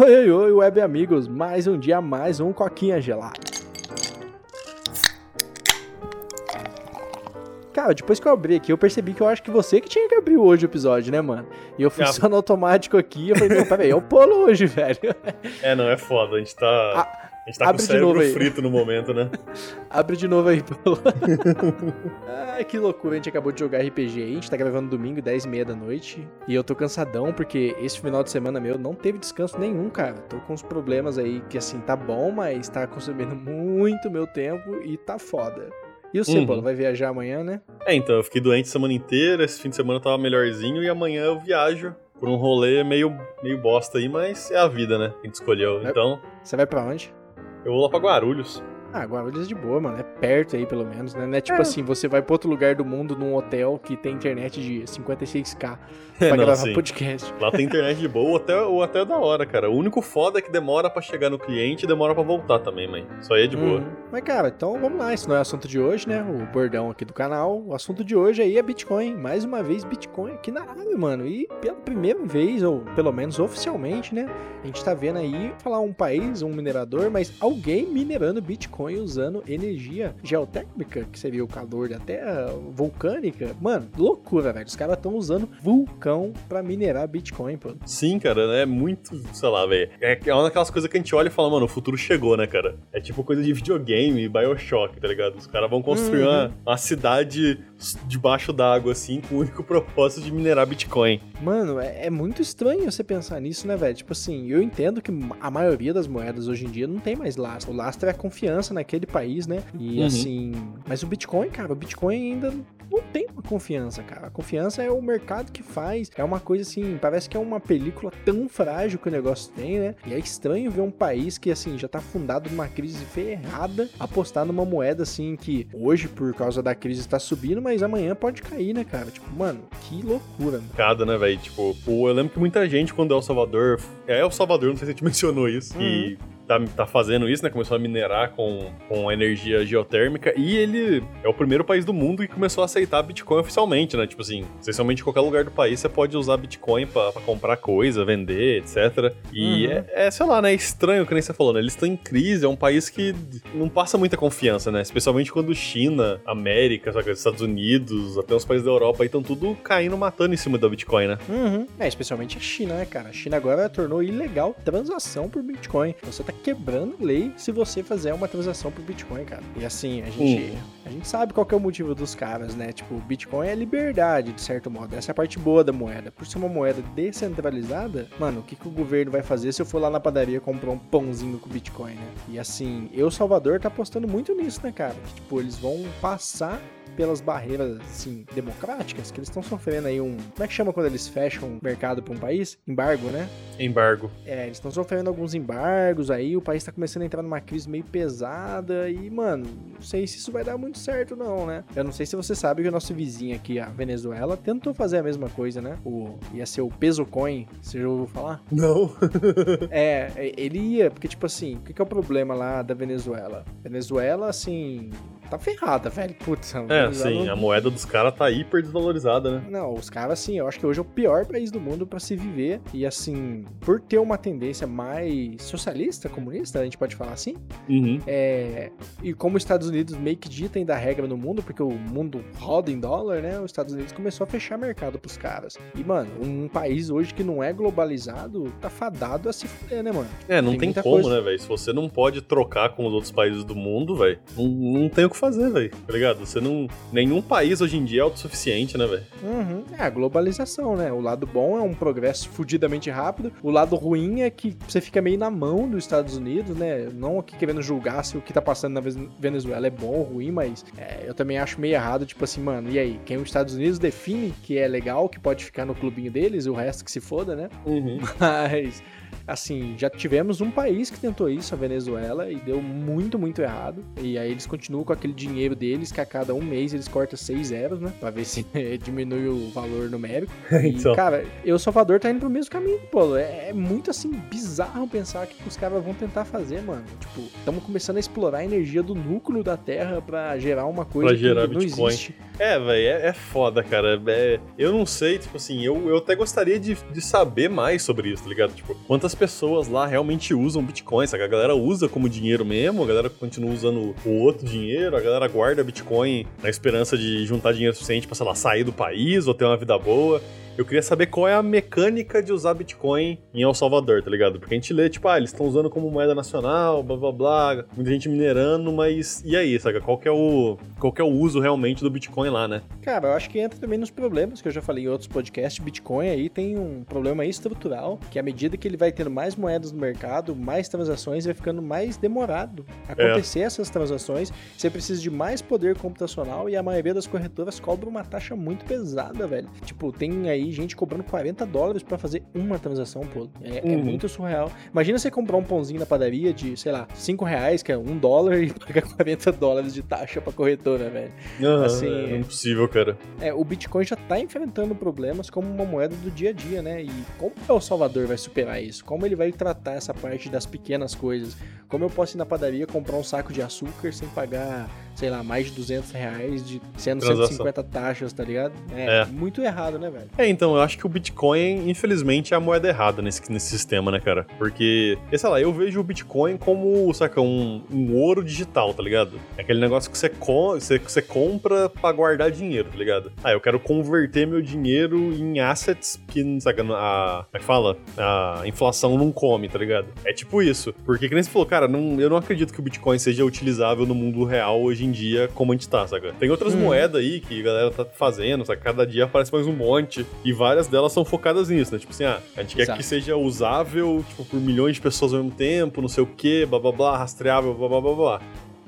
Oi, oi, oi, web amigos, mais um dia, mais um coquinha gelado. Cara, depois que eu abri aqui, eu percebi que eu acho que você que tinha que abrir hoje o episódio, né, mano? E eu fui Ah. só no automático aqui, eu falei, não, peraí, é o Polo hoje, velho. É, não, é foda. A gente tá. Ah, a gente tá com o abre cérebro frito no momento, né? Abre de novo aí, Polo. Ai, que loucura, a gente acabou de jogar RPG aí, a gente tá gravando domingo, 10 e meia da noite. E eu tô cansadão, porque esse final de semana meu não teve descanso nenhum, cara. Tô com uns problemas aí que, assim, tá bom, mas tá consumindo muito meu tempo e tá foda. E o você, Uhum. Polo, vai viajar amanhã, né? É, então, eu fiquei doente a semana inteira, esse fim de semana eu tava melhorzinho e amanhã eu viajo por um rolê meio, meio bosta aí, mas é a vida, né? A gente escolheu. Então, Você vai pra onde? Eu vou lá pra Guarulhos. Ah, Guarulhos é de boa, mano. É perto aí, pelo menos, né? Não é tipo É. assim, você vai pra outro lugar do mundo num hotel que tem internet de 56k pra É, gravar sim. podcast. Lá tem internet de boa, até, ou até da hora, cara. O único foda é que demora pra chegar no cliente e demora pra voltar também, mãe. Isso aí é de boa. Uhum. Mas, cara, então vamos lá. Esse não é o assunto de hoje, né? O bordão aqui do canal. O assunto de hoje aí é Bitcoin. Mais uma vez, Bitcoin aqui na área, mano. E pela primeira vez, ou pelo menos oficialmente, né? A gente tá vendo aí, falar um país, um minerador, mas alguém minerando Bitcoin usando energia geotérmica, que seria o calor da Terra, vulcânica. Mano, loucura, velho. Os caras estão usando vulcão pra minerar Bitcoin, pô. Sim, cara, é muito, sei lá, velho. É é uma daquelas coisas que a gente olha e fala, mano, o futuro chegou, né, cara? É tipo coisa de videogame, Bioshock, tá ligado? Os caras vão construir Uhum. uma, uma cidade debaixo d'água, assim, com o único propósito de minerar Bitcoin. Mano, é, é muito estranho você pensar nisso, né, velho? Tipo assim, eu entendo que a maioria das moedas hoje em dia não tem mais lastro. O lastro é a confiança naquele país, né? E Uhum. assim. Mas o Bitcoin, cara, o Bitcoin ainda não tem uma confiança, cara. A confiança é o mercado que faz. É uma coisa assim, parece que é uma película tão frágil que o negócio tem, né? E é estranho ver um país que, assim, já tá fundado numa crise ferrada apostar numa moeda, assim, que hoje, por causa da crise, está subindo, mas amanhã pode cair, né, cara? Tipo, mano, que loucura, mano. Cada, né, velho? Tipo, o- eu lembro que muita gente, quando é El Salvador. É El Salvador, não sei se a gente mencionou isso. E tá, tá fazendo isso, né? Começou a minerar com, com energia geotérmica. E ele é o primeiro país do mundo que começou a aceitar Bitcoin oficialmente, né? Tipo assim, essencialmente em qualquer lugar do país você pode usar Bitcoin pra, pra comprar coisa, vender, etc. E Uhum. é, é, sei lá, né? É estranho que nem você falou, né? Eles estão em crise, é um país que não passa muita confiança, né? Especialmente quando China, América, sabe? Estados Unidos, até os países da Europa aí estão tudo caindo, matando em cima do Bitcoin, né? Uhum. É, especialmente a China, né, cara? A China agora tornou ilegal transação por Bitcoin. Você tá quebrando lei se você fizer uma transação por Bitcoin, cara. E assim, a gente, a gente sabe qual que é o motivo dos caras, né? Tipo, o Bitcoin é liberdade, de certo modo. Essa é a parte boa da moeda. Por ser uma moeda descentralizada, mano, o que, que o governo vai fazer se eu for lá na padaria comprar um pãozinho com Bitcoin, né? E assim, eu, Salvador, tá apostando muito nisso, né, cara? Que, tipo, eles vão passar pelas barreiras, assim, democráticas, que eles estão sofrendo aí um... Como é que chama quando eles fecham o mercado pra um país? Embargo, né? Embargo. É, eles estão sofrendo alguns embargos aí, o país tá começando a entrar numa crise meio pesada e, mano, não sei se isso vai dar muito certo não, né? Eu não sei se você sabe que o nosso vizinho aqui, a Venezuela, tentou fazer a mesma coisa, né? O, ia ser o peso coin, você já ouviu falar? Não. É, ele ia, porque tipo assim, o que, que é o problema lá da Venezuela? Venezuela, assim, tá ferrada, velho. Putz, é, sim, a moeda dos caras tá hiper desvalorizada, né? Não, os caras, assim, eu acho que hoje é o pior país do mundo pra se viver. E, assim, por ter uma tendência mais socialista, comunista, a gente pode falar assim. Uhum. É, e como os Estados Unidos meio que ditem da regra no mundo, porque o mundo roda em dólar, né? Os Estados Unidos começou a fechar mercado pros caras. E, mano, um país hoje que não é globalizado tá fadado a se fuder, né, mano? É, não Tem tem, como, coisa. né, velho? Se você não pode trocar com os outros países do mundo, velho, não, não tem o que fazer, velho. Tá ligado? Você não. Nenhum país hoje em dia é autossuficiente, né, velho? Uhum. É a globalização, né? O lado bom é um progresso fudidamente rápido. O lado ruim é que você fica meio na mão dos Estados Unidos, né? Não aqui querendo julgar se o que tá passando na Venezuela é bom ou ruim, mas é, eu também acho meio errado, tipo assim, mano, e aí? Quem os Estados Unidos define que é legal, que pode ficar no clubinho deles, e o resto que se foda, né? Uhum. Mas, assim, já tivemos um país que tentou isso, a Venezuela, e deu muito, muito errado. E aí eles continuam com aquele dinheiro deles, que a cada um mês eles cortam seis zeros, né? Pra ver se diminui o valor numérico. E, Então. cara, eu, Salvador, tá indo pro mesmo caminho, pô. É, é muito, assim, bizarro pensar que os caras vão tentar fazer, mano. Tipo, estamos começando a explorar a energia do núcleo da Terra pra gerar uma coisa Pra gerar que não Bitcoin. existe. É, velho, é, é foda, cara. É- eu não sei, tipo assim, eu, eu até gostaria de, de saber mais sobre isso, tá ligado? Tipo, quantas pessoas lá realmente usam Bitcoin, sabe? A galera usa como dinheiro mesmo, a galera continua usando o outro dinheiro, a galera guarda Bitcoin na esperança de juntar dinheiro suficiente pra, sei lá, sair do país ou ter uma vida boa. Eu queria saber qual é a mecânica de usar Bitcoin em El Salvador, tá ligado? Porque a gente lê, tipo, ah, eles estão usando como moeda nacional, blá blá blá, muita gente minerando, mas e aí, sabe? Qual que é o, qual que é o uso realmente do Bitcoin lá, né? Cara, eu acho que entra também nos problemas que eu já falei em outros podcasts. Bitcoin aí tem um problema estrutural, que à medida que ele vai tendo mais moedas no mercado, mais transações, vai ficando mais demorado acontecer é. essas transações. Você precisa de mais poder computacional e a maioria das corretoras cobra uma taxa muito pesada, velho. Tipo, tem aí gente cobrando 40 dólares para fazer uma transação, pô. É, é uhum. é, muito surreal. Imagina você comprar um pãozinho na padaria de, sei lá, 5 reais, que é um dólar, e pagar 40 dólares de taxa pra corretora, velho. Uhum, assim, é impossível, cara. É, o Bitcoin já tá enfrentando problemas como uma moeda do dia a dia, né? E como o Salvador vai superar isso? Como ele vai tratar essa parte das pequenas coisas? Como eu posso ir na padaria comprar um saco de açúcar sem pagar sei lá, mais de 200 reais, de, sendo Transação. 150 taxas, tá ligado? É, é, muito errado, né, velho? É, então, eu acho que o Bitcoin, infelizmente, é a moeda errada nesse, nesse sistema, né, cara? Porque, sei lá, eu vejo o Bitcoin como, saca, um, um ouro digital, tá ligado? É aquele negócio que você, com, você, você compra pra guardar dinheiro, tá ligado? Ah, eu quero converter meu dinheiro em assets que, saca, a, como é que fala? A inflação não come, tá ligado? É tipo isso. Porque, que nem você falou, cara, não, eu não acredito que o Bitcoin seja utilizável no mundo real hoje em em dia como a gente tá, saca? Tem outras hum. moedas aí que a galera tá fazendo, saca? Cada dia aparece mais um monte e várias delas são focadas nisso, né? Tipo assim, ah, a gente quer Exato. que seja usável, tipo, por milhões de pessoas ao mesmo tempo, não sei o que, blá blá blá, rastreável, blá blá blá blá.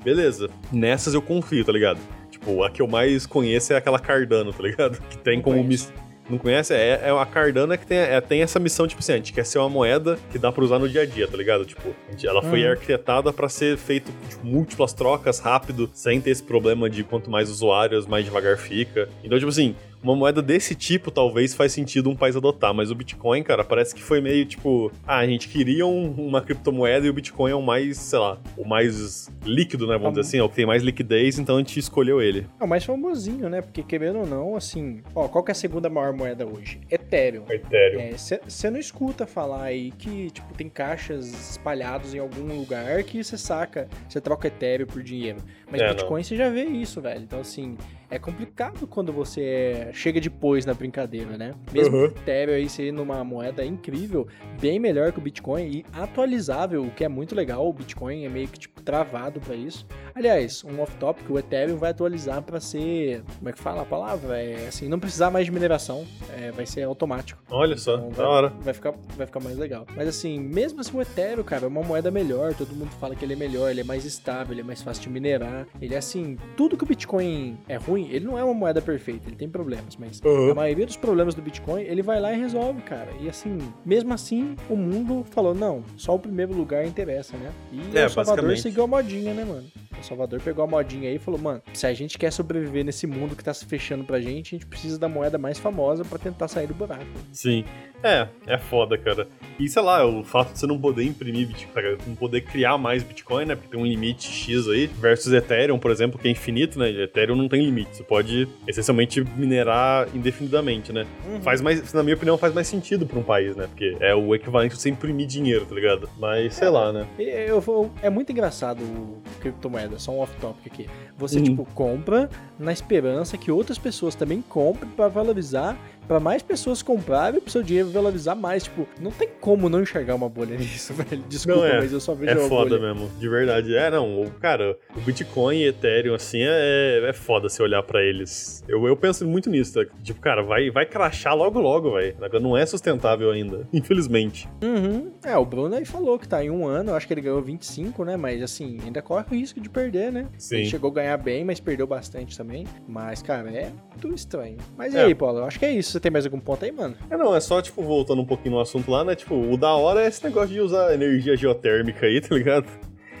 Beleza. Nessas eu confio, tá ligado? Tipo, a que eu mais conheço é aquela Cardano, tá ligado? Que tem como miss não conhece, é, é a Cardano que tem, é, tem essa missão, tipo assim, a gente quer ser uma moeda que dá pra usar no dia a dia, tá ligado? Tipo, ela foi uhum. arquitetada para ser feito tipo, múltiplas trocas rápido, sem ter esse problema de quanto mais usuários, mais devagar fica. Então, tipo assim, uma moeda desse tipo talvez faz sentido um país adotar, mas o Bitcoin, cara, parece que foi meio tipo, ah, a gente queria um, uma criptomoeda e o Bitcoin é o mais, sei lá, o mais líquido, né, vamos é dizer assim, é o que tem mais liquidez, então a gente escolheu ele. É o mais famosinho, né, porque querendo ou não, assim, ó, qual que é a segunda maior moeda hoje? Ethereum. Ethereum. Você é, não escuta falar aí que, tipo, tem caixas espalhados em algum lugar que você saca, você troca Ethereum por dinheiro. Mas é, Bitcoin você já vê isso, velho. Então, assim, é complicado quando você chega depois na brincadeira, né? Mesmo uhum. o Ethereum aí sendo uma moeda incrível, bem melhor que o Bitcoin e atualizável, o que é muito legal. O Bitcoin é meio que tipo travado para isso. Aliás, um off-topic, o Ethereum vai atualizar para ser, como é que fala a palavra? É assim, não precisar mais de mineração, é, vai ser automático. Olha só, então, da hora. Vai ficar, vai ficar mais legal. Mas assim, mesmo assim o Ethereum, cara, é uma moeda melhor, todo mundo fala que ele é melhor, ele é mais estável, ele é mais fácil de minerar. Ele é assim, tudo que o Bitcoin é ruim, ele não é uma moeda perfeita, ele tem problemas, mas uhum. a maioria dos problemas do Bitcoin, ele vai lá e resolve, cara. E assim, mesmo assim, o mundo falou, não, só o primeiro lugar interessa, né? E é, o Salvador seguiu a modinha, né, mano? O Salvador pegou a modinha aí e falou, mano, se a gente quer sobreviver nesse mundo que tá se fechando pra gente, a gente precisa da moeda mais famosa para tentar sair do buraco. Sim. É, é foda, cara. E sei lá, o fato de você não poder imprimir Bitcoin, não poder criar mais Bitcoin, né? Porque tem um limite X aí, versus Ethereum, por exemplo, que é infinito, né? Ethereum não tem limite. Você pode essencialmente minerar indefinidamente, né? Uhum. Faz mais, na minha opinião, faz mais sentido pra um país, né? Porque é o equivalente de você imprimir dinheiro, tá ligado? Mas sei é, lá, né? Eu vou, é muito engraçado o criptomoeda, só um off-topic aqui. Você, uhum. tipo, compra na esperança que outras pessoas também comprem para valorizar para mais pessoas comprarem, o seu dinheiro valorizar mais. Tipo, não tem como não enxergar uma bolha nisso, velho. Desculpa, é, mas eu só vejo É uma foda bolha. mesmo, de verdade. É, não, cara, o Bitcoin e Ethereum, assim, é, é foda se olhar para eles. Eu, eu penso muito nisso, tá? tipo, cara, vai, vai crachar logo logo, velho. Não é sustentável ainda, infelizmente. Uhum. É, o Bruno aí falou que tá em um ano, eu acho que ele ganhou 25, né? Mas assim, ainda corre o risco de perder, né? Sim. Ele chegou a ganhar bem, mas perdeu bastante também. Mas, cara, é muito estranho. Mas e é. aí, Paulo? Eu acho que é isso. Tem mais algum ponto aí, mano? É, não, é só, tipo, voltando um pouquinho no assunto lá, né? Tipo, o da hora é esse negócio de usar energia geotérmica aí, tá ligado?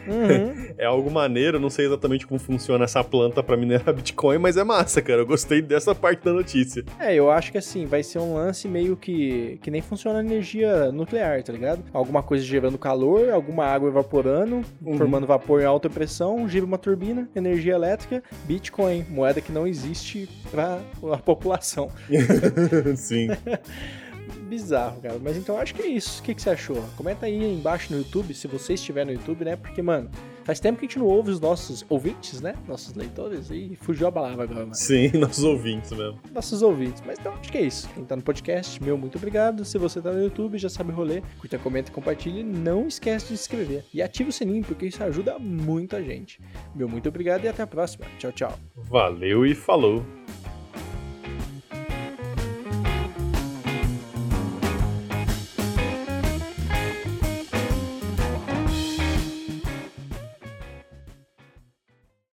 Uhum. é algo maneiro, não sei exatamente como funciona essa planta para minerar Bitcoin, mas é massa, cara. Eu gostei dessa parte da notícia. É, eu acho que assim, vai ser um lance meio que que nem funciona a energia nuclear, tá ligado? Alguma coisa gerando calor, alguma água evaporando, uhum. formando vapor em alta pressão, gira uma turbina, energia elétrica, Bitcoin, moeda que não existe para a população. Sim. bizarro, cara. Mas então acho que é isso. O que, que você achou? Comenta aí embaixo no YouTube, se você estiver no YouTube, né? Porque, mano, Faz tempo que a gente não ouve os nossos ouvintes, né? Nossos leitores. E fugiu a palavra agora, mano. Sim, nossos ouvintes mesmo. Nossos ouvintes. Mas então, acho que é isso. Quem tá no podcast, meu muito obrigado. Se você tá no YouTube, já sabe o rolê. Curta, comenta, compartilha. Não esquece de se inscrever. E ativa o sininho, porque isso ajuda muito a gente. Meu muito obrigado e até a próxima. Tchau, tchau. Valeu e falou.